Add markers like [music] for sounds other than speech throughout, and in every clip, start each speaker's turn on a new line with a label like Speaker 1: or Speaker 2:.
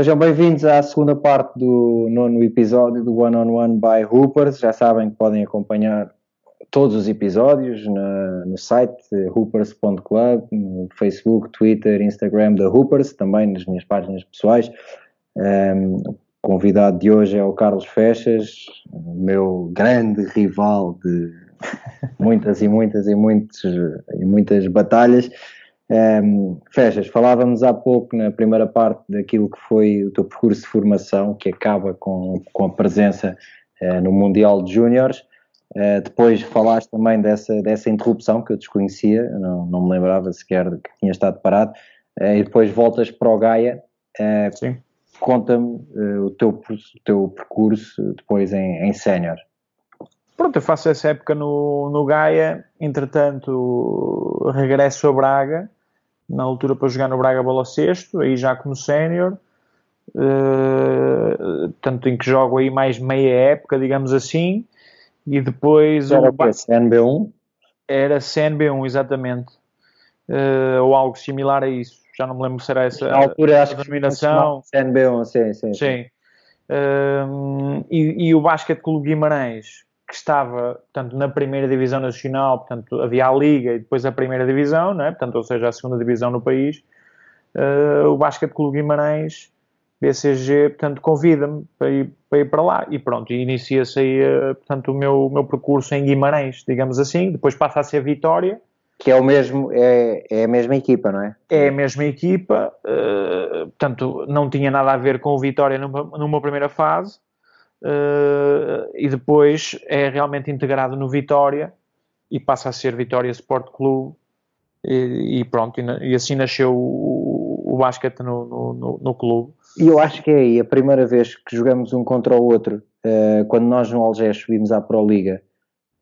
Speaker 1: Sejam bem-vindos à segunda parte do nono episódio do One on One by Hoopers. Já sabem que podem acompanhar todos os episódios na, no site hoopers.club, no Facebook, Twitter, Instagram da Hoopers, também nas minhas páginas pessoais. Um, o convidado de hoje é o Carlos Fechas, meu grande rival de [laughs] muitas e muitas e, muitos, e muitas batalhas. Um, Fechas, falávamos há pouco na primeira parte daquilo que foi o teu percurso de formação, que acaba com, com a presença uh, no Mundial de Júniores. Uh, depois falaste também dessa, dessa interrupção que eu desconhecia, não, não me lembrava sequer que tinha estado parado, uh, e depois voltas para o Gaia. Sim. Conta-me o, teu, o teu percurso depois em, em sénior.
Speaker 2: Pronto, eu faço essa época no, no Gaia, entretanto regresso a Braga, na altura para jogar no Braga Bola Sexto, aí já como sénior, tanto em que jogo aí mais meia época, digamos assim, e depois.
Speaker 1: Era o que? CNB1?
Speaker 2: Era CNB1, exatamente. Uh, ou algo similar a isso. Já não me lembro se era essa
Speaker 1: Na altura, acho
Speaker 2: a denominação.
Speaker 1: Que CNB1, sim, sim.
Speaker 2: Sim. Uh, e, e, o Basquete Clube Guimarães, que estava, portanto, na primeira divisão nacional, portanto, havia a Liga e depois a primeira divisão, não é? portanto, ou seja, a segunda divisão no país. Uh, o Basquete Clube Guimarães BCG, portanto, convida-me para ir, para ir para lá e pronto, inicia-se aí, eh, portanto, o meu, meu percurso em Guimarães, digamos assim, depois passa a ser Vitória.
Speaker 1: Que é o mesmo, é, é a mesma equipa, não é?
Speaker 2: É a mesma equipa, uh, portanto, não tinha nada a ver com o Vitória numa, numa primeira fase, uh, e depois é realmente integrado no Vitória e passa a ser Vitória Sport Clube, e, e pronto, e, e, assim nasceu o, o basquete no, no, no, clube.
Speaker 1: E eu acho que é aí a primeira vez que jogamos um contra o outro, uh, quando nós no Algés subimos à Pro Liga,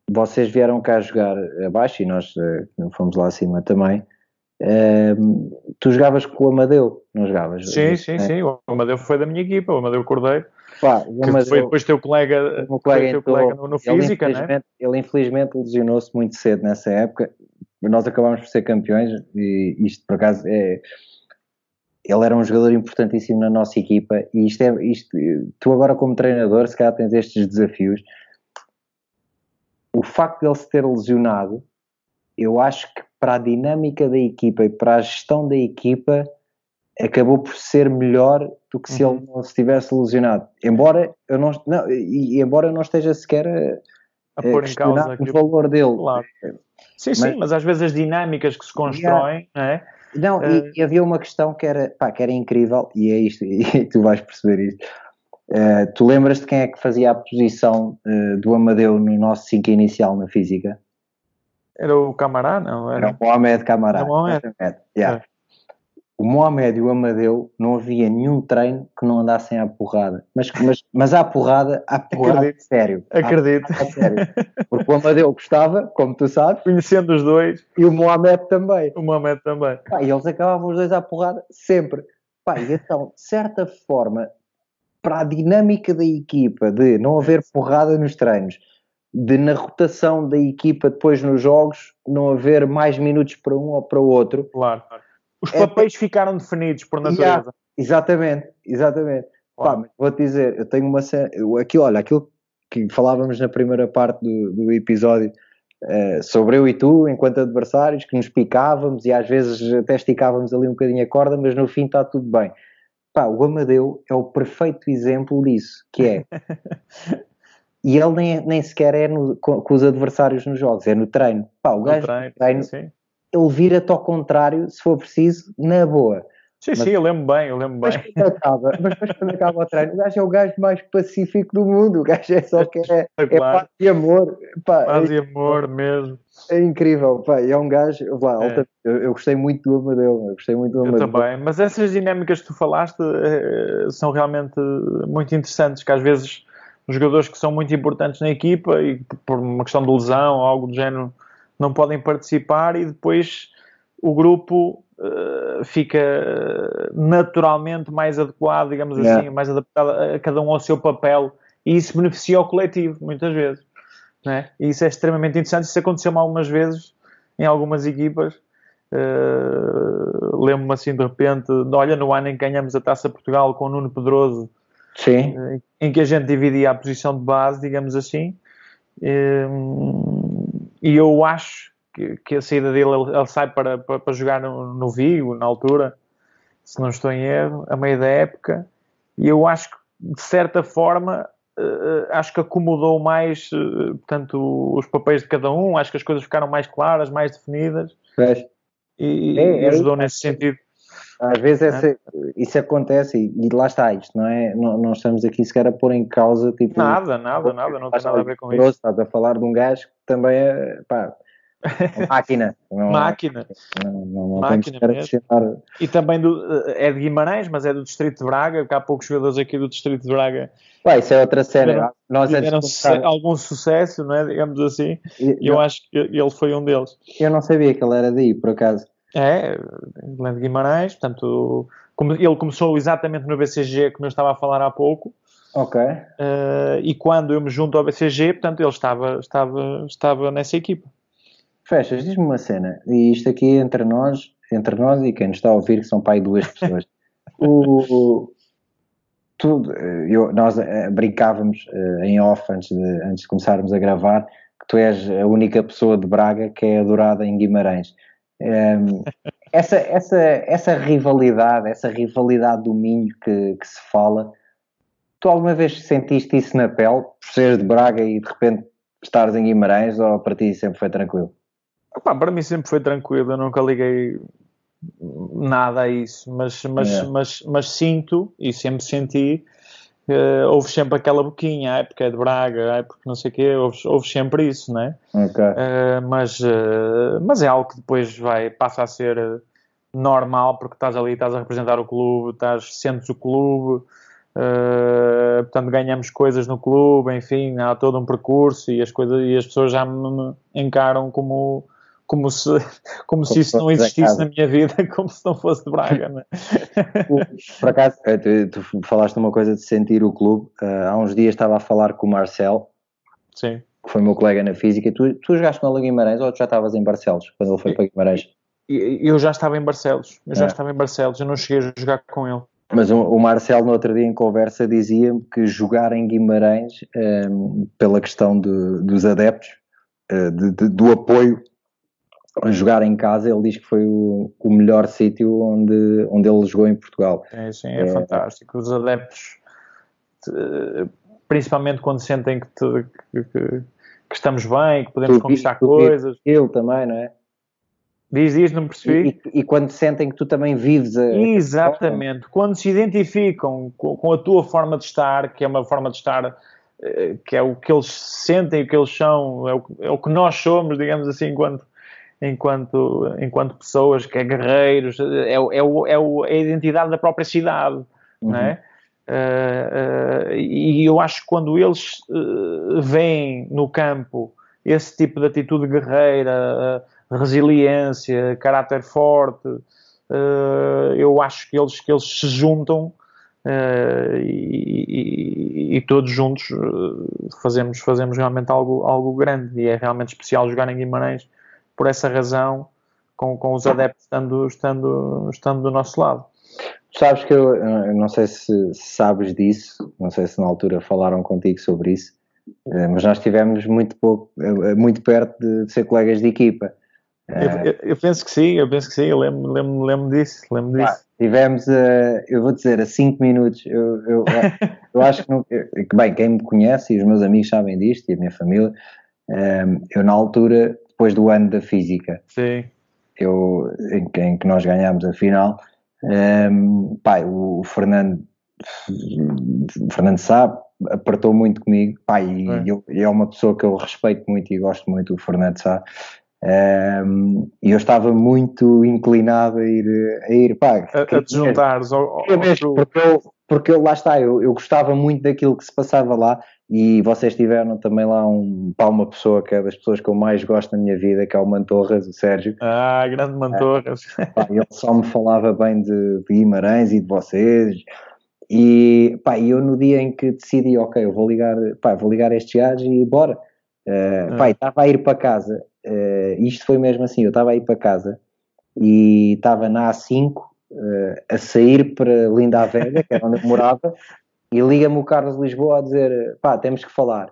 Speaker 1: vocês vieram cá jogar abaixo e nós uh, fomos lá acima também. Uh, tu jogavas com o Amadeu, não jogavas?
Speaker 2: Sim, sim, é? sim. O Amadeu foi da minha equipa, o Amadeu Cordeiro. Pá, Amadeu, foi depois teu colega,
Speaker 1: o colega,
Speaker 2: teu colega no, no Física,
Speaker 1: ele infelizmente, né? ele infelizmente lesionou-se muito cedo nessa época. Nós acabámos por ser campeões e isto por acaso é ele era um jogador importantíssimo na nossa equipa e isto é, isto, tu agora como treinador, se calhar tens estes desafios, o facto de ele se ter lesionado, eu acho que para a dinâmica da equipa e para a gestão da equipa acabou por ser melhor do que se uhum. ele não se tivesse lesionado. Embora eu não, não e, embora eu não esteja sequer a, a pôr em causa o valor dele.
Speaker 2: Claro. Sim, mas, sim, mas às vezes as dinâmicas que se constroem, yeah. é?
Speaker 1: Não, uh, e, eh, e, havia uma questão que era, pá, que era incrível, e é isto, [laughs] e tu vais perceber isto. Uh, tu lembras de quem é que fazia a posição uh, do Amadeu no nosso 5 inicial na física?
Speaker 2: Era o Camará, não?
Speaker 1: Era, era o Mohamed Camará. Era o Mohamed. Yeah. É o Mohamed e o Amadeu não havia nenhum treino que não andassem à porrada. Mas, mas, mas à porrada, à porrada Acredito. sério.
Speaker 2: Acredito. À
Speaker 1: sério. Porque o Amadeu gostava, como tu sabes.
Speaker 2: Conhecendo os dois.
Speaker 1: E o Mohamed também.
Speaker 2: O Mohamed também.
Speaker 1: Pá, e eles acabavam os dois à porrada sempre. Pá, e então, de certa forma, para a dinâmica da equipa de não haver porrada nos treinos, de na rotação da equipa depois nos jogos, não haver mais minutos para um ou para o outro.
Speaker 2: Claro, claro os é papéis é, ficaram definidos por natureza. Yeah,
Speaker 1: exatamente, exatamente. Pá, vou-te dizer, eu tenho uma cena. Aquilo, olha, aquilo que falávamos na primeira parte do, do episódio uh, sobre eu e tu, enquanto adversários, que nos picávamos e às vezes até esticávamos ali um bocadinho a corda, mas no fim está tudo bem. Pá, o Amadeu é o perfeito exemplo disso, que é. [laughs] e ele nem, nem sequer é no, com, com, os adversários nos jogos, é no treino. Pá, o gajo treino, treino sim ele vira-te ao contrário, se for preciso, na boa.
Speaker 2: Sim, mas, sim, eu lembro bem, eu lembro
Speaker 1: mas
Speaker 2: bem.
Speaker 1: Quando acaba, mas depois quando acaba o treino, o gajo é o gajo mais pacífico do mundo, o gajo é só que é, é, é paz e amor. Pá,
Speaker 2: paz é, e amor mesmo.
Speaker 1: É incrível, pá, é um gajo, lá, é. eu, eu, gostei muito do Amadeu, eu gostei muito do Amadeu.
Speaker 2: Eu também, mas essas dinâmicas que tu falaste eh, são realmente muito interessantes, que às vezes os jogadores que são muito importantes na equipa e por uma questão de lesão ou algo do género não podem participar e depois o grupo uh, fica naturalmente mais adequado, digamos yeah. assim, mais adaptado a cada um ao seu papel e isso beneficia o coletivo, muitas vezes. Né? E isso é extremamente interessante. Isso aconteceu algumas vezes em algumas equipas Uh, Lembro-me assim de repente, olha, no ano em que ganhamos a Taça Portugal com o Nuno Pedroso,
Speaker 1: Sim.
Speaker 2: Uh, em que a gente dividia a posição de base, digamos assim, e eu acho que, que, a saída dele, ele, ele sai para, para, para jogar no, no, Vigo, na altura, se não estou em erro, a meio da época, e eu acho que, de certa forma, uh, acho que acomodou mais, uh, portanto, os papéis de cada um, acho que as coisas ficaram mais claras, mais definidas, e, é, e, ajudou é, nesse sentido.
Speaker 1: Às vezes essa, isso acontece e, e, lá está isto, não é? Não, não, estamos aqui sequer a pôr em causa tipo.
Speaker 2: Nada, nada, nada, não tem nada a ver com isso.
Speaker 1: Estás a falar de um gajo que também é pá, [laughs] máquina.
Speaker 2: Não, máquina.
Speaker 1: Não, não, máquina.
Speaker 2: E também do, é de Guimarães, mas é do Distrito de Braga, porque há poucos jogadores aqui do Distrito de Braga.
Speaker 1: Pá, isso é outra cena.
Speaker 2: Tiveram, Nós tiveram começar... algum sucesso, não é? digamos assim, e eu, eu acho que ele foi um deles.
Speaker 1: Eu não sabia que ele era daí, por acaso.
Speaker 2: É, Guilherme Guimarães, portanto, ele começou exatamente no BCG, como eu estava a falar há pouco.
Speaker 1: Ok.
Speaker 2: Uh, e quando eu me junto ao BCG, portanto, ele estava, estava, estava nessa equipa.
Speaker 1: Fechas, diz-me uma cena, e isto aqui entre nós, entre nós e quem nos está a ouvir, que são pai duas pessoas. [laughs] o, o, tu, eu, nós uh, brincávamos uh, em off antes de, antes de começarmos a gravar que tu és a única pessoa de Braga que é adorada em Guimarães. Um, essa, essa, essa rivalidade, essa rivalidade do Minho que, que, se fala, tu alguma vez sentiste isso na pele, por seres de Braga e de repente estares em Guimarães, ou para ti sempre foi tranquilo?
Speaker 2: Para mim sempre foi tranquilo, eu nunca liguei nada a isso, mas, mas, é. mas, mas sinto e sempre senti uh, houve sempre aquela boquinha, ai porque é de Braga, ai porque não sei o quê, houve, houve sempre isso, né?
Speaker 1: Okay.
Speaker 2: Uh, mas, uh, mas é algo que depois vai, passa a ser normal, porque estás ali, estás a representar o clube, estás, sentes o clube, uh, portanto ganhamos coisas no clube, enfim, há todo um percurso e as, coisas, e as pessoas já me encaram como como se, como, se isso não existisse na minha vida, [laughs] como se não fosse de Braga. Né?
Speaker 1: Por acaso, eh, tu, tu, falaste uma coisa de sentir o clube. Uh, há uns dias estava a falar com o Marcel,
Speaker 2: Sim.
Speaker 1: que foi meu colega na física. Tu, tu jogaste no Guimarães ou tu já estavas em Barcelos quando ele foi para Guimarães?
Speaker 2: Eu já estava em Barcelos, eu já é. estava em Barcelos, eu não cheguei a jogar com ele.
Speaker 1: Mas o, o Marcel, no outro dia em conversa, dizia-me que jogar em Guimarães, um, ehm, pela questão de, dos adeptos, de, de, do apoio jogar em casa, ele diz que foi o, o melhor sítio onde, onde ele jogou em Portugal.
Speaker 2: É, sim, é, é fantástico. Os adeptos, principalmente quando sentem que, te, que, que, que, estamos bem, que podemos tu, conquistar tu, coisas.
Speaker 1: Ele também, não é?
Speaker 2: Diz, diz, não percebi.
Speaker 1: E, e, e, quando sentem que tu também vives a.
Speaker 2: Exatamente. Quando se identificam com, com, a tua forma de estar, que é uma forma de estar eh, que é o que eles sentem, o que eles são, é o, é o que nós somos, digamos assim, enquanto, enquanto, enquanto pessoas, que é guerreiros, é, é, é, é a identidade da própria cidade, uhum. não é? Uh, uh, e eu acho que quando eles uh, veem no campo esse tipo de atitude guerreira, resiliência, caráter forte, eu acho que eles, que eles se juntam e, e, e, todos juntos fazemos, fazemos realmente algo, algo grande e é realmente especial jogar em Guimarães por essa razão, com, com os adeptos estando, estando, estando do nosso lado.
Speaker 1: Sabes que eu, eu não sei se sabes disso, não sei se na altura falaram contigo sobre isso, eh, mas nós estivemos muito pouco, eh, muito perto de ser colegas de equipa.
Speaker 2: Eu, eu, penso que sim, eu penso que sim, eu lembro, lembro, lembro disso, lembro disso. Ah,
Speaker 1: tivemos, uh, eu vou dizer, a 5 minutos, eu, eu, [laughs] eu acho que, não, bem, quem me conhece e os meus amigos sabem disto e a minha família, eu na altura depois do ano da física.
Speaker 2: Sim.
Speaker 1: Eu, em, em que nós ganhámos a final, um, ehm, pai, o, Fernando, o Fernando sabe, apertou muito comigo, pai, e, é. Eu, é uma pessoa que eu respeito muito e gosto muito, o Fernando sabe. Um, ehm, e eu estava muito inclinado a ir, a ir pá,
Speaker 2: a, a te juntares ao, ao
Speaker 1: porque, eu, porque lá está, eu, eu gostava muito daquilo que se passava lá e vocês tiveram também lá um, pá, uma pessoa que é das pessoas que eu mais gosto na minha vida, que é o Mantorras, o Sérgio.
Speaker 2: Ah, grande Mantorras.
Speaker 1: É, pá, ele só me falava bem de, de Guimarães e de vocês. E pá, eu no dia em que decidi, ok, eu vou ligar, pá, vou ligar estes gajos e bora. Uh, ah. Estava a ir para casa. Uh, isto foi mesmo assim, eu estava a ir para casa e estava na A5 uh, a sair para Linda a Velha, que era onde eu morava, e liga-me o Carlos Lisboa a dizer: pá, temos que falar.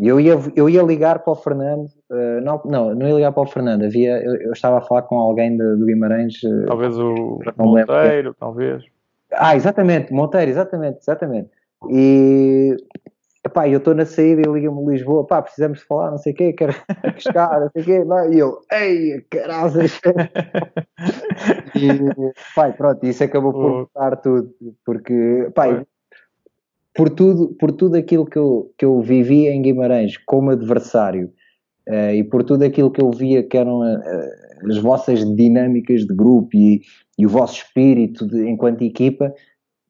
Speaker 1: E eu ia, eu ia ligar para o Fernando, uh, não, não, não ia ligar para o Fernando, havia, eu, eu estava a falar com alguém de, do Guimarães.
Speaker 2: Uh, talvez o Monteiro, talvez.
Speaker 1: Ah, exatamente, Monteiro, exatamente, exatamente. E epá, eu estou na saída e liga-me Lisboa, pá, precisamos de falar, não sei o quê, quero [laughs] pescar, não sei o quê, e eu, ei, caralho, [laughs] e pá, pronto, isso acabou por mudar tudo, porque, pá, por tudo, por tudo aquilo que eu, que eu vivi em Guimarães como adversário uh, e por tudo aquilo que eu via que eram uh, as vossas dinâmicas de grupo e, e o vosso espírito de, enquanto equipa,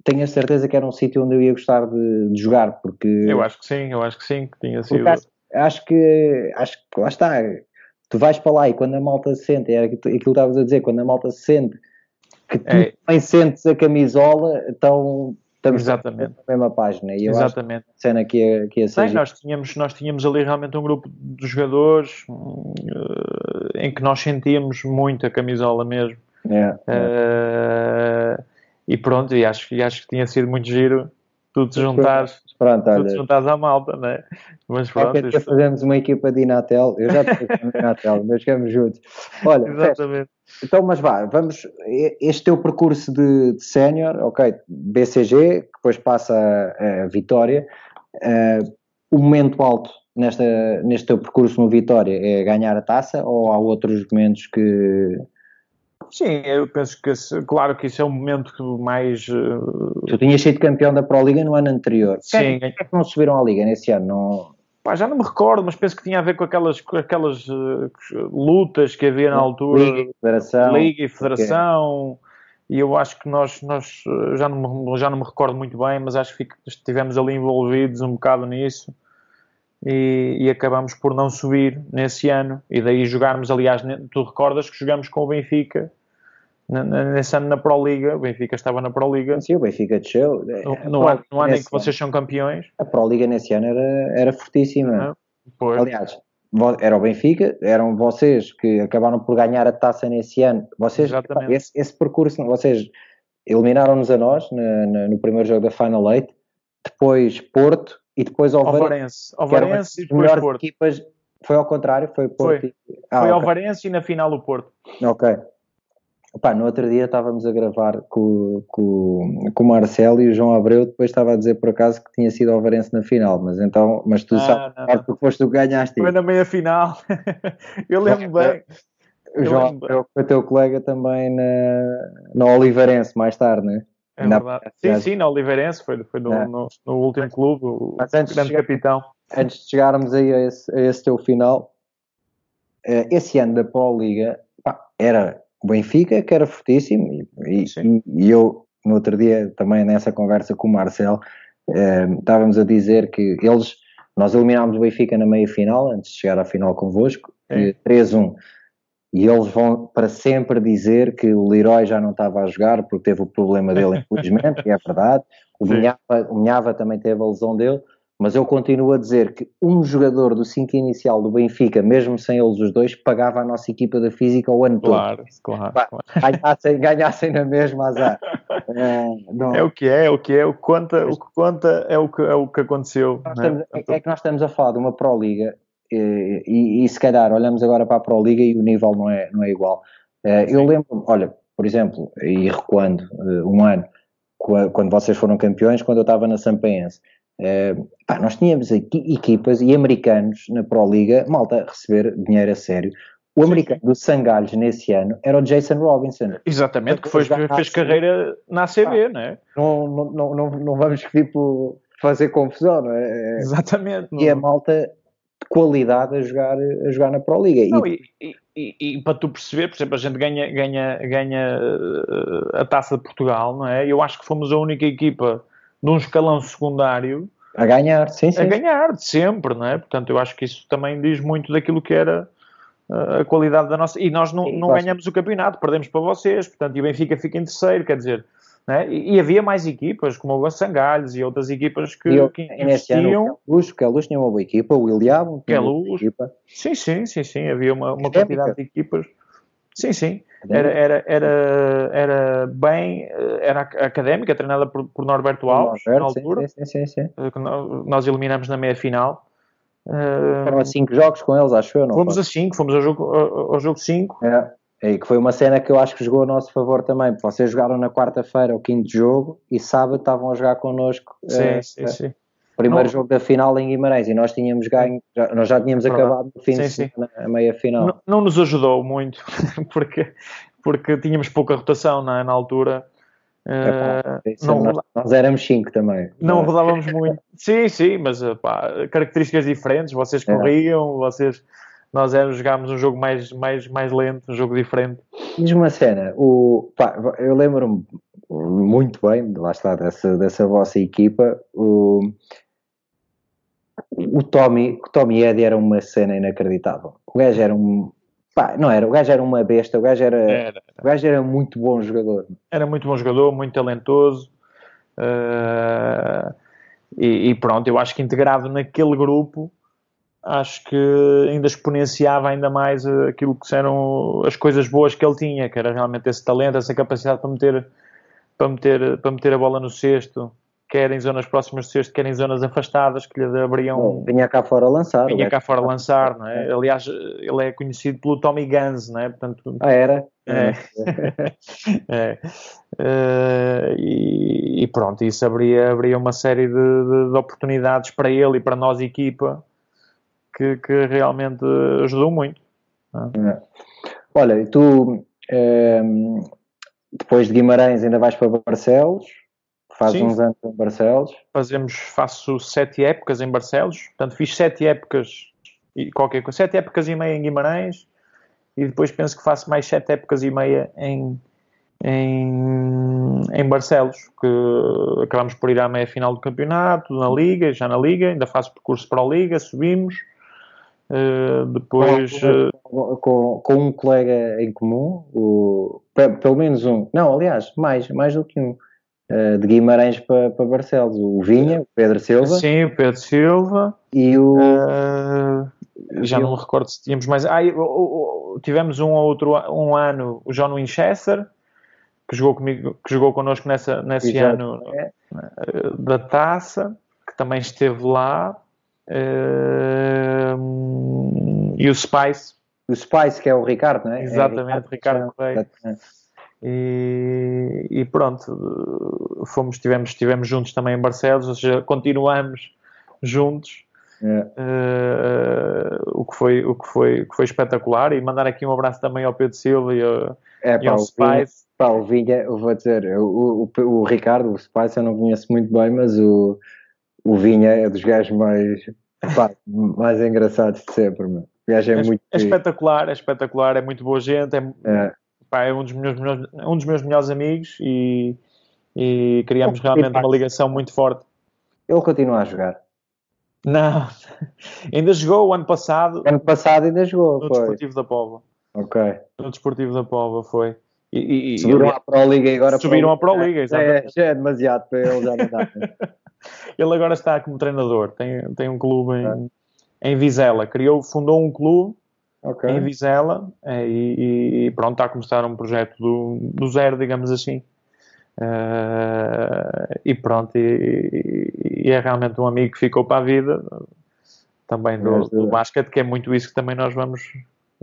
Speaker 1: tenho a certeza que era um sítio onde eu ia gostar de, de, jogar, porque...
Speaker 2: Eu acho que sim, eu acho que sim, que tinha sido...
Speaker 1: Acho, acho, que, acho que, lá está, tu vais para lá e quando a malta se sente, era aquilo que estavas a dizer, quando a malta se sente que tu é. também sentes a camisola, então estamos
Speaker 2: Exatamente.
Speaker 1: na mesma página. E eu
Speaker 2: Exatamente.
Speaker 1: acho que a cena que ia, que ia ser.
Speaker 2: Sim, nós tínhamos, nós tínhamos ali realmente um grupo de jogadores uh, em que nós sentíamos muito a camisola mesmo.
Speaker 1: É.
Speaker 2: Uh, e pronto, e acho, e acho que tinha sido muito giro tu te juntares, pronto, olha, tu te juntares à malta, não é?
Speaker 1: Mas pronto. Isto... fazemos uma equipa de Inatel, eu já te Inatel, nós ficamos juntos. Olha, [laughs] Exatamente. então, mas vá, vamos, este teu percurso de, de sénior, ok, BCG, que depois passa a, a Vitória, uh, o momento alto nesta, neste teu percurso no Vitória é ganhar a taça ou há outros momentos que
Speaker 2: Sim, eu penso que, claro que isso é um momento mais.
Speaker 1: Uh... Tu tinhas sido campeão da Pro Liga no ano anterior. Sim. Por que é que não subiram à Liga nesse ano? Não...
Speaker 2: Pá, já não me recordo, mas penso que tinha a ver com aquelas, com aquelas uh, lutas que havia na altura.
Speaker 1: Liga e Federação.
Speaker 2: Liga e Federação. E eu acho que nós, nós eh, já, não me, já não me recordo muito bem, mas acho que estivemos ali envolvidos um bocado nisso e, e acabamos por não subir nesse ano. E daí jogarmos, aliás, tu recordas que jogamos com o Benfica nesse ano na Pro Liga, o Benfica estava na Pro Liga.
Speaker 1: Sim, o Benfica desceu.
Speaker 2: No, no, ano, no ano em que vocês são campeões.
Speaker 1: A Pro Liga nesse ano era, era fortíssima. Ah, Aliás, era o Benfica, eram vocês que acabaram por ganhar a taça nesse ano. Vocês, esse, esse, percurso, vocês eliminaram-nos a nós na, na, no primeiro jogo da Final Eight, depois Porto, e depois
Speaker 2: Alvarense. Alvarense, e depois Porto. Equipas,
Speaker 1: foi ao contrário, foi Porto.
Speaker 2: Foi, e... ah, foi okay. Alvarense e na final o Porto.
Speaker 1: Ok. Opa, no outro dia estávamos a gravar com, com, com o Marcelo e o João Abreu depois estava a dizer por acaso que tinha sido Alvarense na final, mas então, mas tu ah, sabes não, não. porque foste tu que ganhaste.
Speaker 2: Foi na meia final, [laughs] eu lembro bem.
Speaker 1: O João Abreu foi teu colega também na, na Oliveirense mais tarde, não é?
Speaker 2: É na, verdade. Sim, sim, na Oliveirense, foi, foi no, é. no, no, último clube, o Mas antes grande de chegar, capitão.
Speaker 1: Antes de chegarmos aí a esse, a esse teu final, eh, esse ano da Pro Liga pá, era o Benfica, que era fortíssimo, e, e, e, eu, no outro dia, também nessa conversa com o Marcel, eh, estávamos a dizer que eles, nós eliminámos o Benfica na meia final, antes de chegar à final convosco, é. 3-1. E eles vão para sempre dizer que o Leroy já não estava a jogar porque teve o problema dele, infelizmente, e é verdade. O Minhava, o Minhava também teve a lesão dele, mas eu continuo a dizer que um jogador do 5 inicial do Benfica, mesmo sem eles os dois, pagava a nossa equipa da física o ano
Speaker 2: claro,
Speaker 1: todo.
Speaker 2: Claro,
Speaker 1: claro. Ganhassem, ganhassem na mesma azar. [laughs]
Speaker 2: É, é, o que é, é o que é, o que conta, o que conta é o que, é o que aconteceu.
Speaker 1: É? Estamos, é? é que nós estamos a falar de uma Pro Liga e, e, se calhar olhamos agora para a Pro Liga e o nível não é, não é igual. Eh, eu lembro, olha, por exemplo, e recuando eh, um ano, quando vocês foram campeões, quando eu estava na Sampaense, eh, pá, nós tínhamos equipas e americanos na Pro Liga, malta, receber dinheiro a sério. O americano do Sangalhos nesse ano era o Jason Robinson.
Speaker 2: Exatamente, que foi, fez carreira na ACB, não é?
Speaker 1: Não, não, não, não vamos tipo, fazer confusão, não é?
Speaker 2: Exatamente.
Speaker 1: E a malta qualidade a jogar, a jogar na Pro Liga.
Speaker 2: Não, e, e, e, e, para tu perceber, por exemplo, a gente ganha, ganha, ganha eh, a taça de Portugal, não é? Eu acho que fomos a única equipa de um escalão secundário
Speaker 1: a ganhar, sim, sim.
Speaker 2: A ganhar, de sempre, não é? Portanto, eu acho que isso também diz muito daquilo que era eh, a qualidade da nossa. E nós não, não ganhamos o campeonato, perdemos para vocês, portanto, e o Benfica fica em terceiro, quer dizer né? E, e, havia mais equipas, como o Sangalhos e outras equipas que, eu, que
Speaker 1: investiam. O Queluz tinha uma boa equipa, o Iliabo
Speaker 2: tinha uma boa equipa. Sim, sim, sim, sim, havia uma, uma quantidade de equipas. Sim, sim. Era, era, era, era bem, era académica, treinada por, por Norberto Alves, Norberto, na altura.
Speaker 1: Sim, sim, sim,
Speaker 2: Nós eliminamos na meia-final.
Speaker 1: Foram a 5 jogos com eles, acho eu. Não
Speaker 2: fomos foi? a 5, fomos ao jogo 5. Ao, ao jogo cinco.
Speaker 1: é. E que foi uma cena que eu acho que jogou a nosso favor também. Vocês jogaram na quarta-feira o quinto jogo e sábado estavam a jogar connosco.
Speaker 2: Sim, uh, sim, sim.
Speaker 1: Primeiro não. jogo da final em Guimarães e nós tínhamos ganho, já, nós já tínhamos acabado no fim sim, de semana, a meia final.
Speaker 2: Não, não, nos ajudou muito, [laughs] porque, porque tínhamos pouca rotação na, na altura.
Speaker 1: É, uh, não, nós, nós, éramos 5 também.
Speaker 2: Não é? rodávamos muito. sim, sim, mas pá, características diferentes. Vocês é. corriam, é. vocês nós éramos, jogámos um jogo mais, mais, mais lento, um jogo diferente.
Speaker 1: Diz-me uma cena, o, pá, eu lembro-me muito bem, lá está, dessa, dessa vossa equipa, o, o Tommy, o Tommy Eddy era uma cena inacreditável. O gajo era um. Pá, não era, o gajo era uma besta, o gajo era, era. O gajo era muito bom jogador.
Speaker 2: Era muito bom jogador, muito talentoso. Uh, e, e, pronto, eu acho que integrado naquele grupo acho que ainda exponenciava ainda mais eh, aquilo que eram as coisas boas que ele tinha, que era realmente esse talento, essa capacidade para meter, para meter, para meter a bola no cesto, quer em zonas próximas do cesto, quer em zonas afastadas, que lhe abriam...
Speaker 1: vinha cá fora lançar.
Speaker 2: Vinha cá fora a lançar, não é? Aliás, ele é conhecido pelo Tommy Guns, não é? Portanto,
Speaker 1: ah, era?
Speaker 2: É. é. Uh, [laughs] e, e, pronto, isso abria, abria uma série de, de, de oportunidades para ele e para nós, equipa, que, que realmente ajudou muito.
Speaker 1: É? Olha, e tu é, depois de Guimarães ainda vais para Barcelos? Faz uns anos em Barcelos?
Speaker 2: Fazemos, faço sete épocas em Barcelos, portanto fiz sete épocas e qualquer coisa, sete épocas e meia em Guimarães e depois penso que faço mais sete épocas e meia em, em, em Barcelos, que acabamos por ir à meia final do campeonato, na Liga, já na Liga, ainda faço percurso para a Liga, subimos, Uh, depois.
Speaker 1: Com, com, com, um colega em comum, o, pelo menos um, não, aliás, mais, mais do que um, uh, de Guimarães para, para Barcelos, o Vinha, o Pedro Silva.
Speaker 2: Sim, o Pedro Silva.
Speaker 1: E o.
Speaker 2: Uh, já não me recordo se tínhamos mais. Ah, tivemos um outro um ano, o John Winchester, que jogou comigo, que jogou connosco nessa, nesse ano é. da taça, que também esteve lá. Uh, e o Spice.
Speaker 1: O Spice, que é o Ricardo, não é?
Speaker 2: Exatamente, é Ricardo, Correia. E, e, pronto, fomos, estivemos, estivemos juntos também em Barcelos, ou seja, continuamos juntos. Uh, o, que foi, o, que foi, o que foi espetacular e mandar aqui um abraço também ao Pedro Silva e ao,
Speaker 1: é,
Speaker 2: e ao Spice.
Speaker 1: Pá, o Vinha, eu vou dizer, o, o, o, Ricardo, o Spice eu não conheço muito bem, mas o, o Vinha é dos gajos mais, pá, mais engraçados de sempre, meu. O gajo é, é muito.
Speaker 2: É espetacular, é espetacular, é muito boa gente, é, é. Pá, é um, dos meus, um dos meus melhores amigos e, e criamos realmente uma ligação muito forte.
Speaker 1: Ele continua a jogar.
Speaker 2: Não, [laughs] ainda jogou o ano passado.
Speaker 1: Ano passado ainda jogou,
Speaker 2: no
Speaker 1: foi.
Speaker 2: Desportivo da Pova.
Speaker 1: Ok.
Speaker 2: No Desportivo da Pova foi. E,
Speaker 1: e, subiram à Pro Liga agora.
Speaker 2: Subiram à Pro Liga,
Speaker 1: exatamente. É, já é demasiado para ele, já não dá. [laughs]
Speaker 2: ele agora está como treinador, tem, tem um clube em, é. em Vizela, criou, fundou um clube okay. em Vizela é, e, e, pronto, está a começar um projeto do, do zero, digamos assim. Uh, e pronto, e, e, é realmente um amigo que ficou para a vida também do, do basquete, que é muito isso que também nós vamos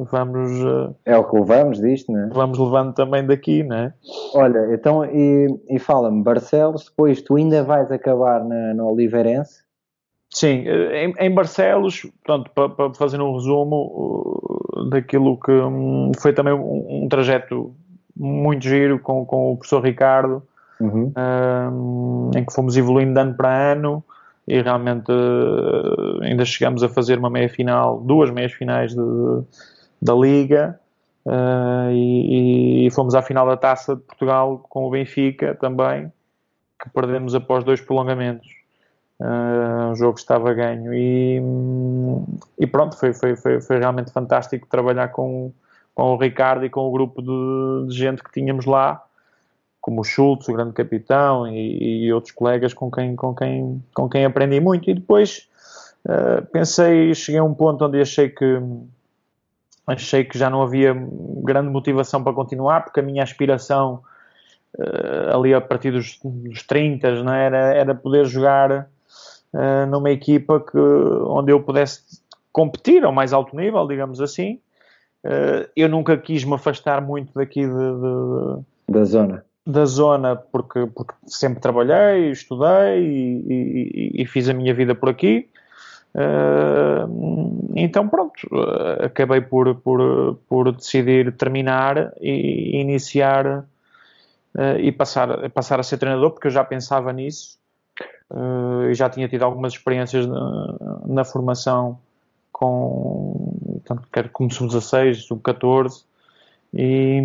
Speaker 2: vamos. Uh,
Speaker 1: é o que levamos disto, né?
Speaker 2: Vamos levando também daqui, né?
Speaker 1: Olha, então, e, e fala-me, Barcelos, depois tu ainda vais acabar na, no Oliveirense?
Speaker 2: Sim, eh, em, em Barcelos, portanto, para, para, fazer um resumo uh, daquilo que um, foi também um, um, trajeto muito giro com, com o professor Ricardo,
Speaker 1: uhum.
Speaker 2: uh, em que fomos evoluindo de ano para ano e realmente uh, ainda chegamos a fazer uma meia final, duas meias finais de, da Liga uh, e, e, fomos à final da Taça de Portugal com o Benfica também, que perdemos após dois prolongamentos. Uh, um jogo que estava ganho e, e pronto, foi, foi, foi, foi, realmente fantástico trabalhar com, com o Ricardo e com o grupo de, de gente que tínhamos lá, como o Schultz, o grande capitão, e, e, outros colegas com quem, com, quem, com quem aprendi muito. E depois uh, pensei, cheguei a um ponto onde achei que achei que já não havia grande motivação para continuar, porque a minha aspiração uh, ali a partir dos, dos 30 não é? era, era poder jogar uh, numa equipa que, onde eu pudesse competir ao mais alto nível, digamos assim. Uh, eu nunca quis me afastar muito daqui de, de,
Speaker 1: da zona.
Speaker 2: Da zona, porque, porque sempre trabalhei, estudei e, e, e fiz a minha vida por aqui. Uh, então, pronto, uh, acabei por, por, por decidir terminar e iniciar uh, e passar, passar a ser treinador, porque eu já pensava nisso e já tinha tido algumas experiências na, na formação com, tanto quer como sub-16, sub-14 e,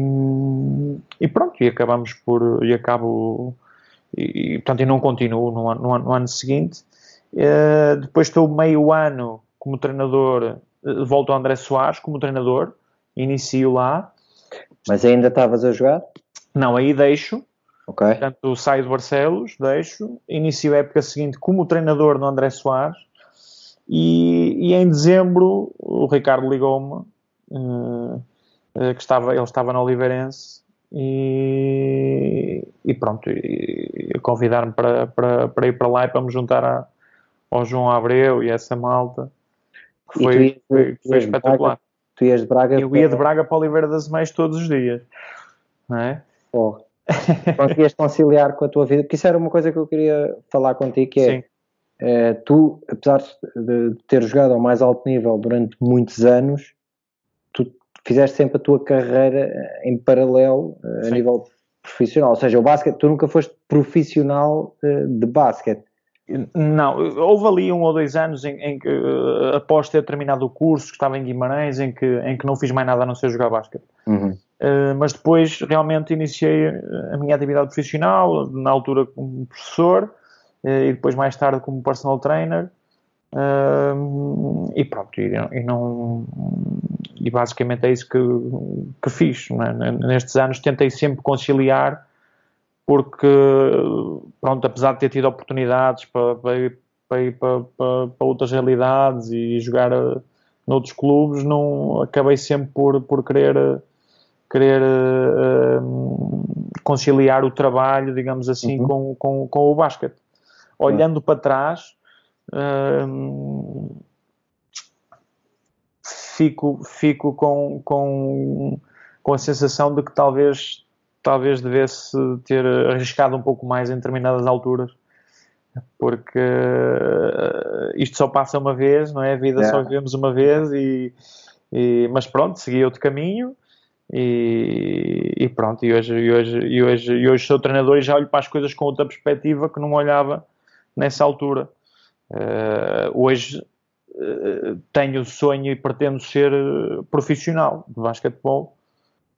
Speaker 2: e, pronto, e acabamos por, e acabo, e, e portanto, e não continuo no, no, no ano seguinte Uh, depois estou meio ano como treinador, uh, volto ao André Soares como treinador, inicio lá.
Speaker 1: Mas ainda estavas a jogar?
Speaker 2: Não, aí deixo.
Speaker 1: Ok.
Speaker 2: Portanto, saio de Barcelos, deixo, inicio a época seguinte como treinador no André Soares e, e em dezembro o Ricardo ligou-me uh, que estava, ele estava no Oliveirense e, e pronto, e, e convidar-me para, para, para ir para lá e para me juntar a, ao João Abreu e essa malta. Foi, ias, foi, foi espetacular. Braga,
Speaker 1: tu ias de Braga
Speaker 2: Eu ia de Braga para Oliveira das Meias todos os dias. Não é?
Speaker 1: Oh. [laughs] Conseguias conciliar com a tua vida, porque isso era uma coisa que eu queria falar contigo, que é, é tu, apesar de ter jogado ao mais alto nível durante muitos anos, tu fizeste sempre a tua carreira em paralelo eh, a Sim. nível profissional, ou seja, o basquete, tu nunca foste profissional eh, de basquete.
Speaker 2: Não, houve ali um ou dois anos em, em que, uh, após ter terminado o curso, que estava em Guimarães, em que, em que não fiz mais nada a não ser jogar basquete.
Speaker 1: Uhum.
Speaker 2: Uh, mas depois realmente iniciei a minha atividade profissional, na altura como professor, uh, e depois mais tarde como personal trainer. e pronto, e, e, não, e basicamente é isso que, que fiz. É? Nestes anos tentei sempre conciliar porque, pronto, apesar de ter tido oportunidades para, para ir, para, ir para, para, para, outras realidades e jogar uh, noutros clubes, não acabei sempre por, por querer, querer uh, conciliar o trabalho, digamos assim, uhum. com, com, com o basquete. Olhando uhum. para trás, uh, fico, fico com, com, com a sensação de que talvez talvez devesse ter arriscado um pouco mais em determinadas alturas, porque uh, isto só passa uma vez, não é? A vida é. só vivemos uma vez, e, e, mas pronto, segui outro caminho. E, e, pronto, e hoje, e, hoje, e, hoje, e hoje sou treinador e já olho para as coisas com outra perspectiva que não olhava nessa altura. Uh, hoje uh, tenho o sonho e pretendo ser profissional de basquetebol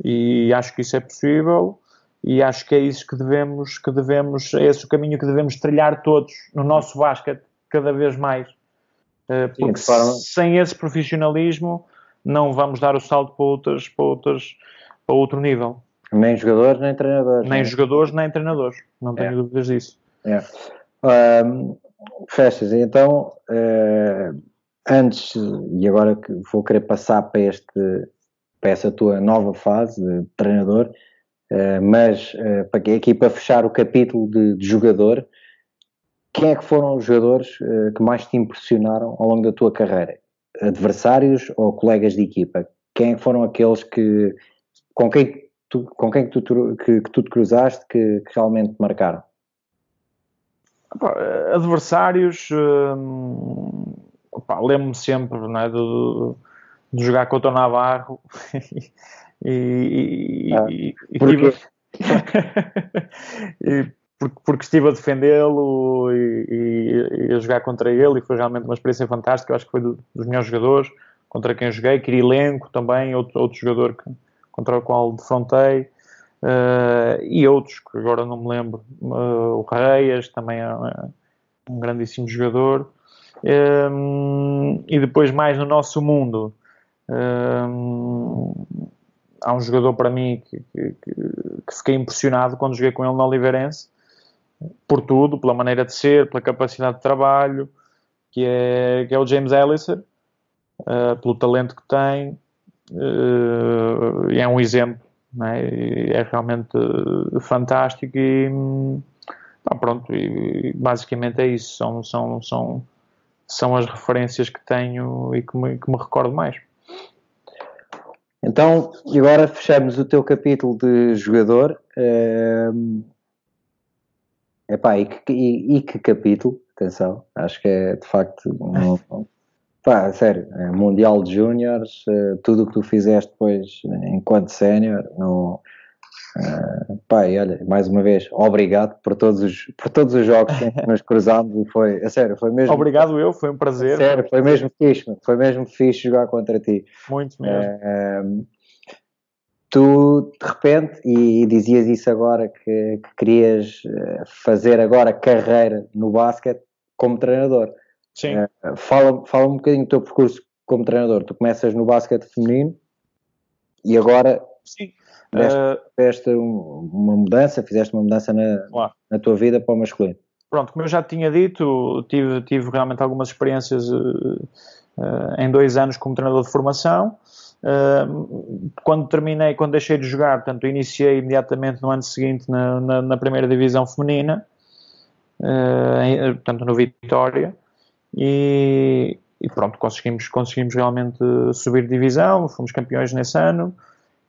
Speaker 2: e acho que isso é possível e acho que é isso que devemos, que devemos, é esse o caminho que devemos trilhar todos no nosso basquete cada vez mais. Eh, porque Sim, sem esse profissionalismo não vamos dar o salto para, outras, para, outras, para outro nível.
Speaker 1: Nem jogadores, nem treinadores.
Speaker 2: Nem né? jogadores, nem treinadores. Não tenho é. dúvidas disso.
Speaker 1: É. Um, festas, então, uh, antes, e agora que vou querer passar para este para essa tua nova fase de treinador, uh, mas uh, para aqui para fechar o capítulo de, de, jogador, quem é que foram os jogadores uh, que mais te impressionaram ao longo da tua carreira? Adversários ou colegas de equipa? Quem é que foram aqueles que com quem tu, com quem que tu, que, que tu te cruzaste que, que realmente te marcaram?
Speaker 2: Adversários, hum, lembro-me sempre é, do, de jogar contra o Navarro e, [laughs]
Speaker 1: ah,
Speaker 2: e,
Speaker 1: e, tive... [laughs]
Speaker 2: e porque, porque, estive a defendê-lo e, a jogar contra ele e foi realmente uma experiência fantástica. Eu acho que foi do, dos melhores jogadores contra quem joguei. Kirilenko também, outro, outro jogador que, contra o qual defrontei. Uh, e outros que agora não me lembro. Uh, o Reias também é, é um grandíssimo jogador. Um, e depois, mais no nosso mundo, há um jogador para mim que, que, que, fiquei impressionado quando joguei com ele no Oliveirense, por tudo, pela maneira de ser, pela capacidade de trabalho, que é, que é o James Elliser, uh, pelo talento que tem uh, é um exemplo, é? é? realmente fantástico e pá, pronto, e basicamente é isso, são, são, são, são as referências que tenho e que me, que me recordo mais.
Speaker 1: Então, agora fechamos o teu capítulo de jogador. Uh, epá, e, que, e, e que capítulo, atenção, acho que é de facto um, pá, sério, é Mundial de Júniores, uh, tudo o que tu fizeste depois enquanto sénior, no, Uh, pai, olha, mais uma vez, obrigado por todos os, por todos os jogos que [laughs] nos cruzámos e foi, a sério, foi mesmo.
Speaker 2: Obrigado eu, foi um prazer.
Speaker 1: Sério, foi mesmo fixe, foi mesmo fixe jogar contra ti.
Speaker 2: Muito mesmo.
Speaker 1: Uh, tu, de repente, e, e, dizias isso agora, que, que, querias eh, fazer agora carreira no basquete como treinador.
Speaker 2: Sim.
Speaker 1: Uh, fala, fala um bocadinho do teu percurso como treinador. Tu começas no basquete feminino e agora.
Speaker 2: Sim
Speaker 1: Fizeste, uh, uma mudança, fizeste uma mudança na, claro. na tua vida para o masculino.
Speaker 2: Pronto, como eu já tinha dito, tive, tive realmente algumas experiências uh, uh, em dois anos como treinador de formação. Uh, quando terminei, quando deixei de jogar, portanto, iniciei imediatamente no ano seguinte na, na, na primeira divisão feminina, em, portanto, no Vitória, e, e, pronto, conseguimos, conseguimos realmente subir divisão, fomos campeões nesse ano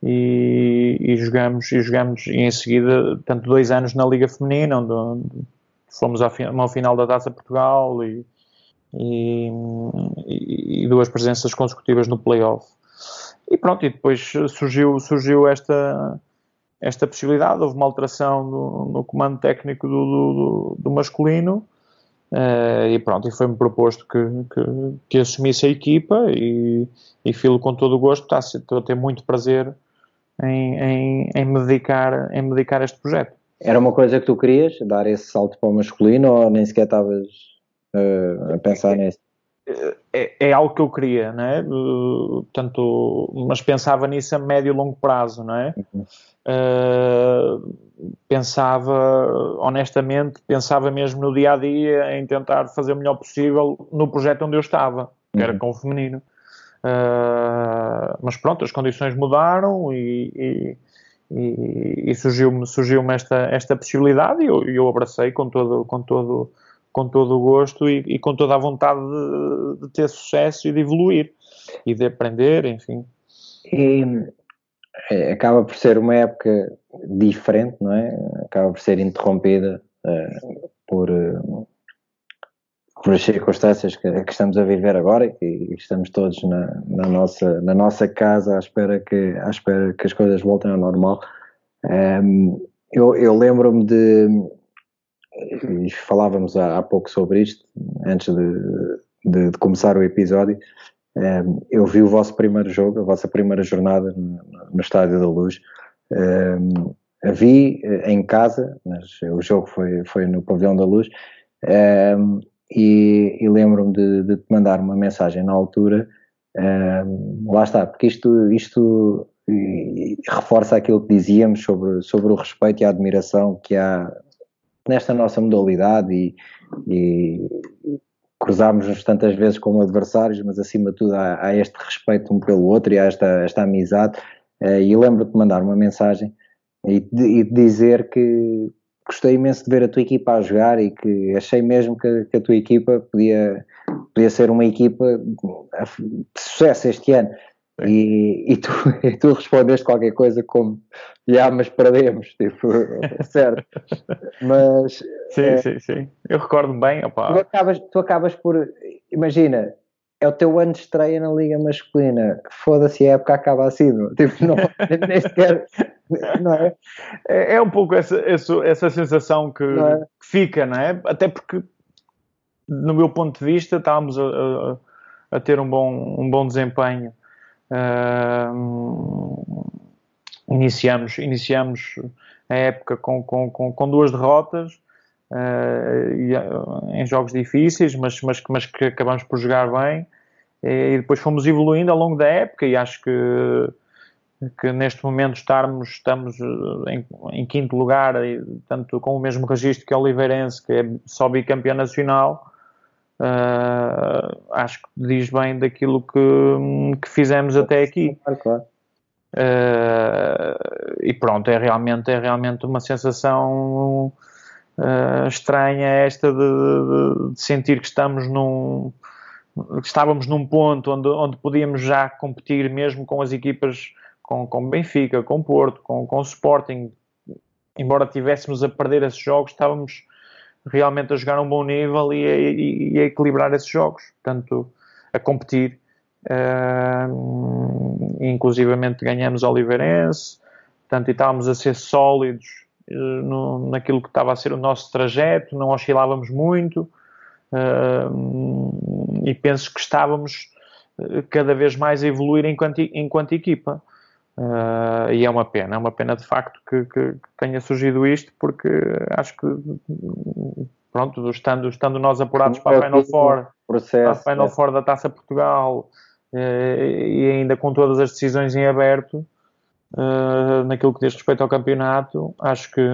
Speaker 2: e, e jogamos, e jogamos e em seguida, tanto dois anos na Liga Feminina, onde, onde fomos ao, ao, final da Taça Portugal e, e, e, duas presenças consecutivas no playoff. E pronto, e depois surgiu, surgiu esta, esta possibilidade, houve uma alteração no, no comando técnico do, do, do masculino uh, e pronto, e foi-me proposto que, que, que, assumisse a equipa e, e filo com todo o gosto, estou a ter muito prazer em, em, em, me dedicar, em me dedicar a este projeto.
Speaker 1: Era uma coisa que tu querias, dar esse salto para o masculino, ou nem sequer estavas uh, a pensar nisso?
Speaker 2: É, é, algo que eu queria, não é? Uh, portanto, mas pensava nisso a médio e longo prazo, não é? Uhum. Uh, pensava, honestamente, pensava mesmo no dia a dia em tentar fazer o melhor possível no projeto onde eu estava, que era uhum. com o feminino. Uh, mas pronto, as condições mudaram e, e, e surgiu-me surgiu esta, esta possibilidade e eu, eu abracei com todo, com todo, com todo o gosto e, e com toda a vontade de, de, ter sucesso e de evoluir e de aprender, enfim.
Speaker 1: E é, acaba por ser uma época diferente, não é? Acaba por ser interrompida uh, por. Uh, por as circunstâncias que, que, estamos a viver agora e estamos todos na, na, nossa, na nossa casa à espera, que, à espera que as coisas voltem ao normal. Um, eu, eu lembro-me de. E falávamos há, há, pouco sobre isto, antes de, de, de começar o episódio. Um, eu vi o vosso primeiro jogo, a vossa primeira jornada no, no Estádio da Luz. Um, a vi eh, em casa, mas o jogo foi, foi no Pavilhão da Luz. Um, e, e lembro-me de, de, te mandar uma mensagem na altura. Lá está, porque isto, isto reforça aquilo que dizíamos sobre, sobre o respeito e a admiração que há nesta nossa modalidade e, e cruzarmos-nos tantas vezes como adversários, mas acima de tudo há, há, este respeito um pelo outro e há esta, esta amizade. Uh, e lembro-te de mandar uma mensagem e de, e de dizer que gostei imenso de ver a tua equipa a jogar e que achei mesmo que, que a tua equipa podia, podia ser uma equipa de sucesso este ano. E, e, tu, [laughs] e tu respondeste qualquer coisa como já, mas perdemos, tipo, [laughs] certo. Mas
Speaker 2: sim, é, sim, sim. Eu recordo bem. Opa.
Speaker 1: Tu, acabas, tu acabas por, imagina, é o teu ano de estreia na Liga Masculina. Foda-se, a época acaba assim. Tipo, não, [laughs] nem sequer. [laughs] Não é?
Speaker 2: é? é um pouco essa, essa, essa sensação que, é? que, fica, não é? Até porque, no meu ponto de vista, estávamos a, a, a ter um bom, um bom desempenho. Uh, iniciamos, iniciamos a época com, com, com, com duas derrotas uh, em jogos difíceis, mas, mas, mas que acabamos por jogar bem. E depois fomos evoluindo ao longo da época e acho que, que neste momento estarmos, estamos eh, em, em quinto lugar, tanto com o mesmo registro que o Oliveirense, que é só bicampeão nacional, uh, acho que diz bem daquilo que, que fizemos até aqui.
Speaker 1: Claro, claro.
Speaker 2: Uh, e pronto, é realmente, é realmente uma sensação uh, estranha esta de, de, de, sentir que estamos num que estávamos num ponto onde, onde podíamos já competir mesmo com as equipas com, com Benfica, com Porto, com, com Sporting, embora tivéssemos a perder esses jogos, estávamos realmente a jogar um bom nível e a, e, a equilibrar esses jogos, portanto, a competir. Uh, inclusivamente ganhamos Oliveirense, portanto, e estávamos a ser sólidos uh, no, naquilo que estava a ser o nosso trajeto, não oscilávamos muito uh, e penso que estávamos cada vez mais a evoluir enquanto, enquanto equipa. Uh, e é uma pena, é uma pena de facto que, que, que, tenha surgido isto, porque acho que, pronto, estando, estando nós apurados para a Final Four, para a Final é. Four da Taça Portugal uh, e ainda com todas as decisões em aberto, uh, naquilo que diz respeito ao campeonato, acho que,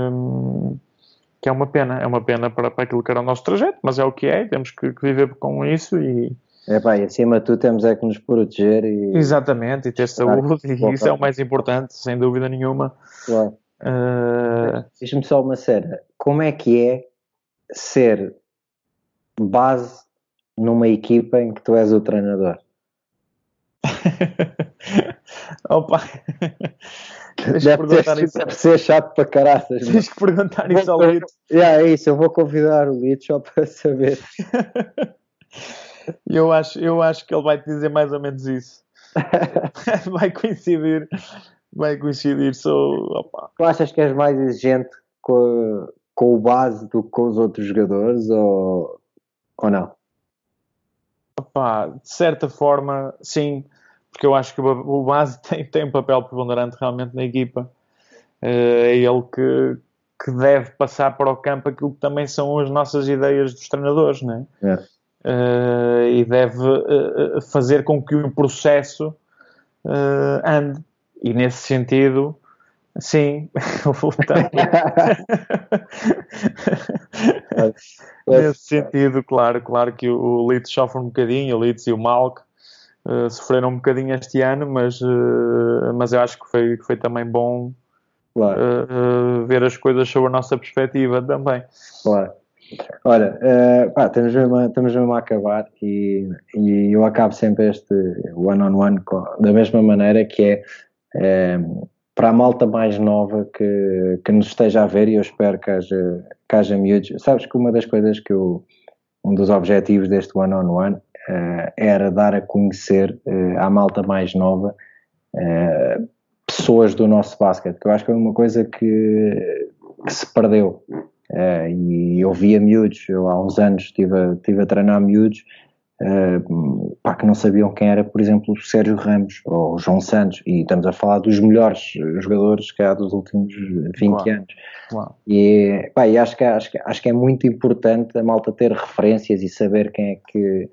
Speaker 2: que é uma pena, é uma pena para, para aquilo que era o nosso trajeto, mas é o que é, temos que, que viver com isso e
Speaker 1: é pá, e acima de tudo temos é que nos proteger e...
Speaker 2: Exatamente, e ter saúde, e isso é o mais importante, sem dúvida nenhuma.
Speaker 1: Claro. Uh... Diz-me só uma cena, como é que é ser base numa equipa em que tu és o treinador? [laughs]
Speaker 2: Opa!
Speaker 1: Deve, ter, isso. deve ser chato para caraças.
Speaker 2: Tens que perguntar isso ao Lito.
Speaker 1: Yeah, é isso, eu vou convidar o Lito só para saber. [laughs]
Speaker 2: eu acho, eu acho que ele vai te dizer mais ou menos isso. [laughs] vai coincidir. Vai coincidir. Sou.
Speaker 1: Tu achas que és mais exigente com, com o base do que com os outros jogadores ou, ou não?
Speaker 2: Opa, de certa forma, sim, porque eu acho que o base [laughs] tem, tem um papel preponderante realmente na equipa. Eh, é ele que, que deve passar para o campo aquilo que também são as nossas ideias dos treinadores, não é? É uh, e deve uh, fazer com que o processo uh, ande. E nesse sentido, sim, [laughs] [laughs] nesse sentido, claro, claro que o Leeds sofre um bocadinho, o Leeds e o Malk sofreram um bocadinho este ano, mas, mas eu acho que foi, foi também bom claro. ver as coisas sob a nossa perspectiva também.
Speaker 1: Claro. Olha, uh, pá, estamos, mesmo a, estamos mesmo a acabar e, e eu acabo sempre este one-on-one -on -one da mesma maneira que é, é para a malta mais nova que, que nos esteja a ver e eu espero que haja, que haja miúdos. Sabes que uma das coisas que eu, um dos objetivos deste one-on-one -on -one, uh, era dar a conhecer uh, à malta mais nova pessoas do nosso basquete, que eu acho que é uma coisa que, que se perdeu. Uh, e eu via miúdos, eu há uns anos estive a, estive a treinar miúdos uh, pá, que não sabiam quem era, por exemplo, o Sérgio Ramos ou o João Santos, e estamos a falar dos melhores jogadores que há dos últimos 20 Uau. anos. Uau. E, pá, e acho, que, acho, acho que é muito importante a malta ter referências e saber quem é que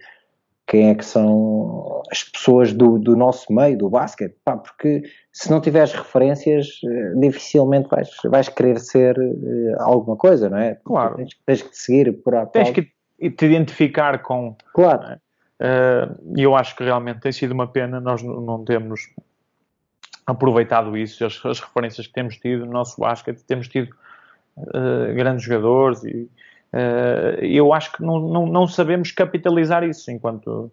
Speaker 1: quem é que são as pessoas do, do nosso meio, do basquete, pá, porque se não tiveres referências, eh, dificilmente vais, vais querer ser uh, alguma coisa, não é?
Speaker 2: Claro.
Speaker 1: Tens, tens que te seguir por a
Speaker 2: Tens que te identificar com.
Speaker 1: Claro.
Speaker 2: É? Uh, e eu acho que realmente tem sido uma pena nós não temos aproveitado isso, as, as referências que temos tido no nosso basquete, temos tido uh, grandes jogadores e eu acho que não, não, não, sabemos capitalizar isso enquanto,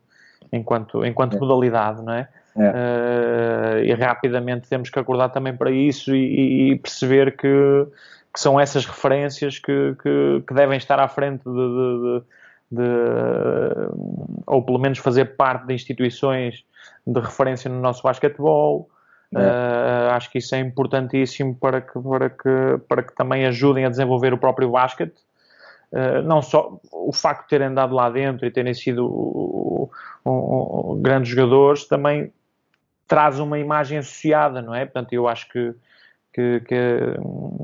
Speaker 2: enquanto, enquanto é. modalidade, não é? é. Uh, e rapidamente temos que acordar também para isso e, e perceber que, que, são essas referências que, que, que devem estar à frente de, de, de, de, ou pelo menos fazer parte de instituições de referência no nosso basquetebol. É. Uh, acho que isso é importantíssimo para que, para, que, para que também ajudem a desenvolver o próprio basquete Uh, não só o facto de terem andado lá dentro e terem sido uh, uh, grandes jogadores também traz uma imagem associada, não é? Portanto, eu acho que. que, que...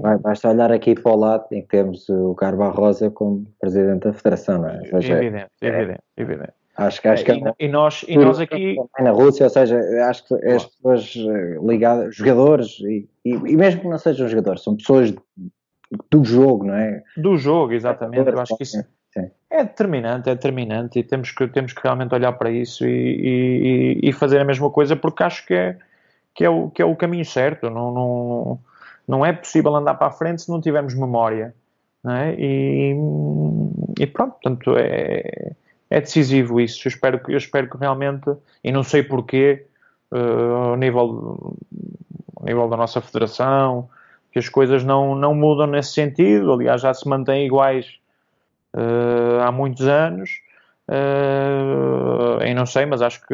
Speaker 1: Vai, basta olhar aqui para o lado em que temos o Carva Rosa como presidente da Federação, não é?
Speaker 2: Seja, evidente, é, evidente, evidente.
Speaker 1: Acho que, acho que
Speaker 2: e, é, e, nós, e nós aqui.
Speaker 1: Na Rússia, ou seja, acho que as pessoas eh, ligadas, jogadores, e, e, e mesmo que não sejam jogadores, são pessoas do jogo, não é?
Speaker 2: Do jogo, exatamente. Eu acho que isso, É determinante, é determinante e temos que, temos que realmente olhar para isso e, e, e fazer a mesma coisa porque acho que é, que é, o, que é o caminho certo. Não, não, não é possível andar para a frente se não tivermos memória. É? E, e, pronto, portanto, é, é decisivo isso. Eu espero, eu espero que realmente, e não sei porquê, uh, ao, nível, ao nível da nossa federação, que as coisas não, não mudam nesse sentido, aliás, já se mantêm iguais uh, há muitos anos. Uh, e não sei, mas acho que,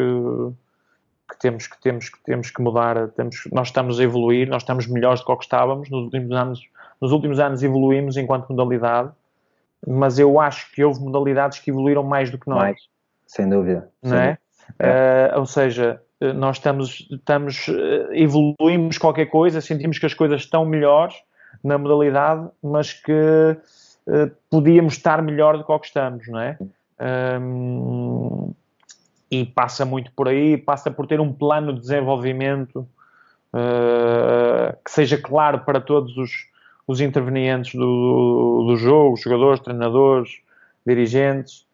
Speaker 2: que, temos, que, temos, que temos que mudar. Temos, nós estamos a evoluir, nós estamos melhores do que, que estávamos. Nos últimos, anos, nos últimos anos evoluímos enquanto modalidade, mas eu acho que houve modalidades que evoluíram mais do que nós. Mais,
Speaker 1: sem dúvida.
Speaker 2: Não é? é. Uh, ou seja, eh, nós estamos, estamos, eh, evoluímos qualquer coisa, sentimos que as coisas estão melhores na modalidade, mas que uh, podíamos estar melhor do que, que estamos, não é? Um, e passa muito por aí, passa por ter um plano de desenvolvimento uh, que seja claro para todos os, os intervenientes do, do jogo, jogadores, treinadores, dirigentes,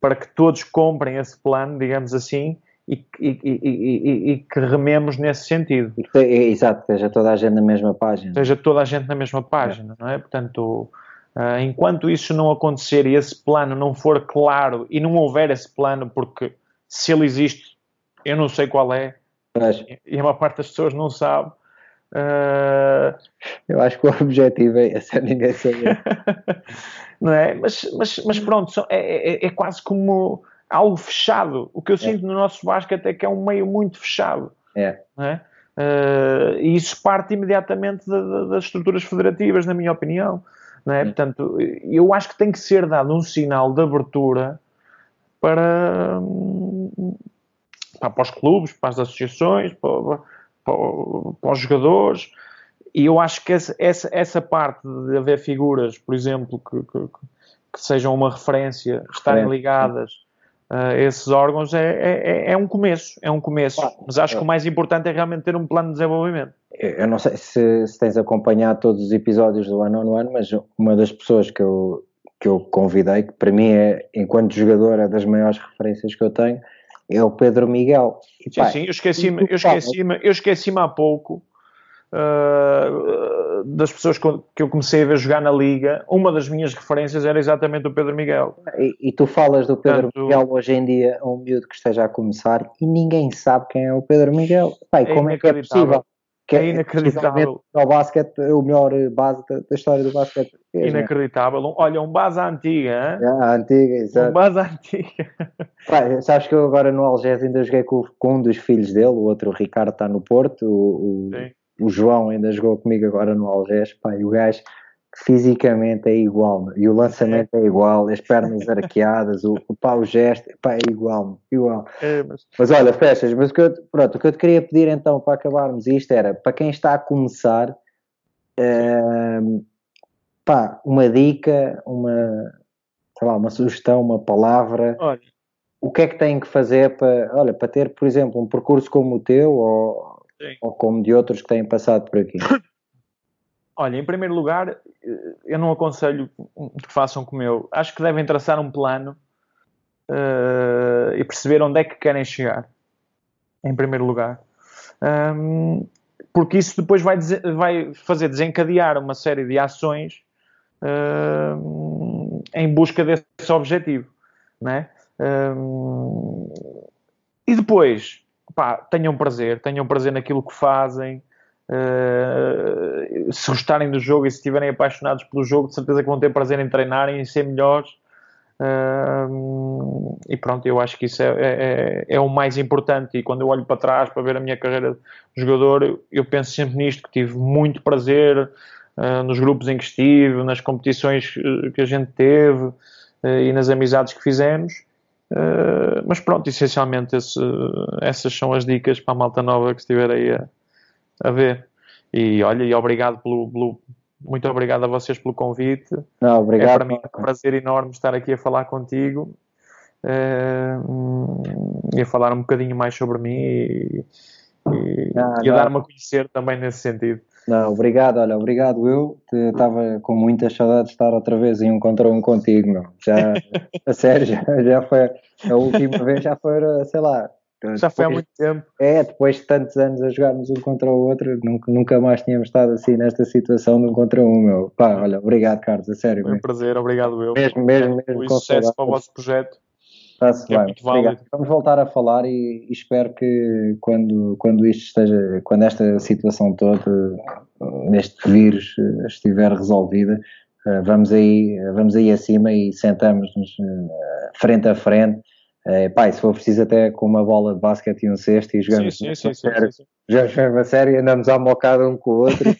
Speaker 2: para que todos comprem esse plano, digamos assim, e, e, e, e, que rememos nesse sentido.
Speaker 1: Exato, esteja toda a gente na mesma página.
Speaker 2: Esteja toda a gente na mesma página, é. não é? Portanto, uh, enquanto isso não acontecer e esse plano não for claro e não houver esse plano, porque se ele existe, eu não sei qual é, Mas... e a maior parte das pessoas não sabe. Uh...
Speaker 1: Eu acho que o objetivo é esse, é ninguém saber. [laughs]
Speaker 2: não é? Mas, mas, mas pronto, é, é, é quase como algo fechado. O que eu é. sinto no nosso basquete é que é um meio muito fechado.
Speaker 1: É.
Speaker 2: é? Uh, e isso parte imediatamente da, da, das estruturas federativas, na minha opinião. É? Portanto, eu acho que tem que ser dado um sinal de abertura para, para, para os clubes, para as associações, para, para, para os jogadores. E eu acho que essa, essa, essa, parte de haver figuras, por exemplo, que, que, que sejam uma referência, estarem ligadas uh, esses órgãos é, é, é, é, um começo, é um começo. Mas acho que o mais importante é realmente ter um plano de desenvolvimento.
Speaker 1: Eu não sei se, se tens acompanhado todos os episódios do One on One, mas uma das pessoas que eu, que eu convidei, que para mim é, enquanto jogador, é das maiores referências que eu tenho, é o Pedro Miguel.
Speaker 2: E, sim, pá, sim, eu esqueci-me eu esqueci eu esqueci há pouco uh, das pessoas que eu comecei a ver jogar na Liga, uma das minhas referências era exatamente o Pedro Miguel.
Speaker 1: E, e tu falas do Pedro Portanto, Miguel hoje em dia a um miúdo que esteja a começar e ninguém sabe quem é o Pedro Miguel. Pai, é como é que é possível?
Speaker 2: Que é inacreditável.
Speaker 1: O basquete, o melhor base da, da história do basquete.
Speaker 2: É, inacreditável. Olha, um base antiga, hein?
Speaker 1: Ah, antiga, exato.
Speaker 2: Um base antiga. [laughs]
Speaker 1: Pai, sabes que eu agora no Algés ainda joguei com, com, um dos filhos dele, o outro o Ricardo está no Porto, o, o, o João ainda jogou comigo agora no Algés, pá, e o gajo fisicamente é igual, e o lançamento é igual, as pernas arqueadas, o, pá, o gesto, pá, é igual, igual. É, mas... mas... olha, fechas, mas o que, eu, pronto, o que eu te queria pedir então para acabarmos isto era, para quem está a começar, uh, pá, uma dica, uma, sei lá, uma sugestão, uma palavra,
Speaker 2: olha.
Speaker 1: o que é que tem que fazer para, olha, para ter, por exemplo, um percurso como o teu, ou Sim. ou como de outros que têm passado por aqui? [coughs]
Speaker 2: Olha, em primeiro lugar, eu não aconselho que façam como eu. Acho que devem traçar um plano uh, e perceber onde é que querem chegar. Em primeiro lugar. Um, porque isso depois vai, vai, fazer desencadear uma série de ações uh, em busca desse objetivo. Né? Um, e depois, pá, tenham prazer, tenham prazer naquilo que fazem. Uh, se gostarem do jogo e se estiverem apaixonados pelo jogo, de certeza que vão ter prazer em treinarem e ser melhores. Uh, e pronto, eu acho que isso é, é, é, é, o mais importante. E quando eu olho para trás para ver a minha carreira de jogador, eu penso sempre nisto: que tive muito prazer uh, nos grupos em que estive, nas competições que a gente teve e nas amizades que fizemos. Uh, mas pronto, essencialmente esse, essas são as dicas para a malta nova que estiver aí a, a ver. E olha, e obrigado pelo, pelo, muito obrigado a vocês pelo convite.
Speaker 1: Não, obrigado. É
Speaker 2: para mim um prazer enorme estar aqui a falar contigo uh, e a falar um bocadinho mais sobre mim e, e, não, e a dar-me a conhecer também nesse sentido.
Speaker 1: Não, obrigado, olha, obrigado eu. Estava com muita saudade de estar outra vez em um contra um contigo, meu. Já, [laughs] a sério, já, já foi a última vez, já foi, sei lá.
Speaker 2: Já foi há muito tempo.
Speaker 1: É, depois de tantos anos a jogarmos um contra o outro, nunca, nunca mais tínhamos estado assim nesta situação de um contra um, meu. Pá, olha, obrigado, Carlos, a sério.
Speaker 2: Foi um prazer, obrigado eu.
Speaker 1: Mesmo, mesmo, mesmo.
Speaker 2: E sucesso para o vosso projeto.
Speaker 1: Está-se é bem. Vamos voltar a falar e, e, espero que quando, quando isto esteja, quando esta situação toda, neste vírus eh, estiver resolvida, eh, vamos aí, vamos aí acima e sentamos-nos eh, frente a frente. É, pai, se for preciso até com uma bola de basquete e um cesto e jogamos
Speaker 2: sim, sim, sim, sério, sim,
Speaker 1: jogamos a sério e andamos à mocada um com o outro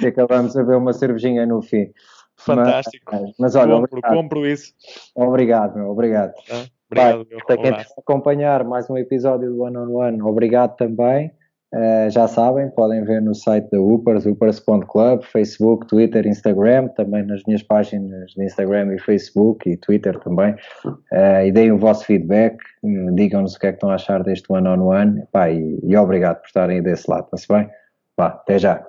Speaker 1: e [laughs] acabamos a ver uma cervejinha no fim.
Speaker 2: Fantástico.
Speaker 1: Mas, mas olha,
Speaker 2: compro, obrigado. compro isso.
Speaker 1: Obrigado, meu, obrigado.
Speaker 2: Ah, obrigado,
Speaker 1: Pai, para quem está a acompanhar mais um episódio do One on One, obrigado também. Uh, já sabem, podem ver no site da Upers, upers.club, Facebook, Twitter, Instagram, também nas minhas páginas de Instagram e Facebook e Twitter também. Uh, e deem o vosso feedback, digam-nos o que é que estão a achar deste one on one. Pá, e, e obrigado por estarem desse lado, está-se bem? Vá, até já.